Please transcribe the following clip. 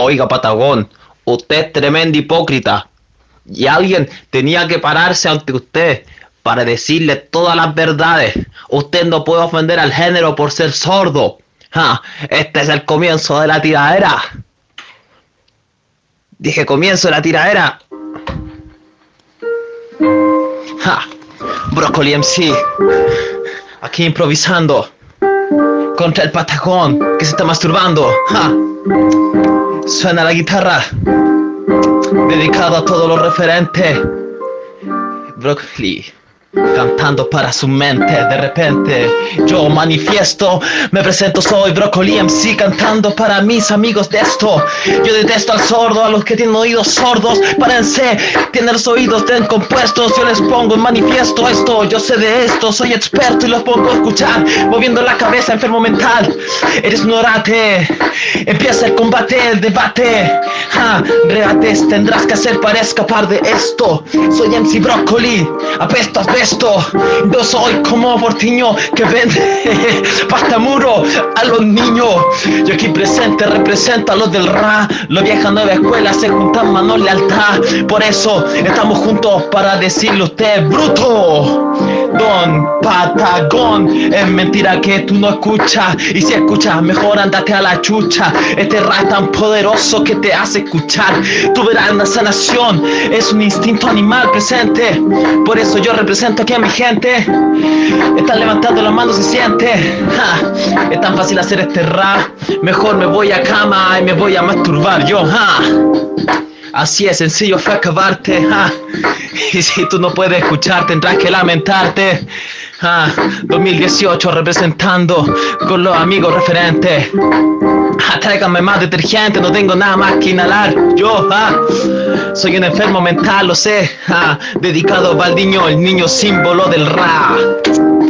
Oiga, Patagón, usted es tremendo hipócrita. Y alguien tenía que pararse ante usted para decirle todas las verdades. Usted no puede ofender al género por ser sordo. Ja, este es el comienzo de la tiradera. Dije comienzo de la tiradera. Ja, Broccoli MC. Aquí improvisando. Contra el patagón que se está masturbando. Ja. Suena la guitarra. Dedicado a todos los referentes. Broccoli cantando para su mente. De repente yo manifiesto, me presento, soy Broccoli MC cantando para mis amigos de esto. Yo detesto al sordo, a los que tienen oídos sordos. Párense, tienen los oídos compuestos. Yo les pongo en manifiesto esto. Yo sé de esto, soy experto y los pongo a escuchar. Moviendo la cabeza, enfermo mental. Eres un orate. Empieza el combate, el debate. Ja, reates tendrás que hacer para escapar de esto. Soy MC Broccoli, apestas esto. Yo soy como Portiño que vende muro a los niños. Yo aquí presente represento a los del RA. Los viejas nueva escuela se juntan manos lealtad. Por eso estamos juntos para decirle a usted, bruto. Don Patagón, es mentira que tú no escuchas. Y si escuchas, mejor andate a la chucha. Este es tan poderoso que te hace escuchar. Tu verás una sanación, es un instinto animal presente. Por eso yo represento aquí a mi gente. Están levantando las manos, se siente. es tan fácil hacer este rap. Mejor me voy a cama y me voy a masturbar yo. Así es, sencillo fue acabarte. Y si tú no puedes escuchar, tendrás que lamentarte. 2018 representando con los amigos referentes. Tráigame más detergente, no tengo nada más que inhalar. Yo, soy un enfermo mental, lo sé. dedicado a Baldiño, el niño símbolo del rap.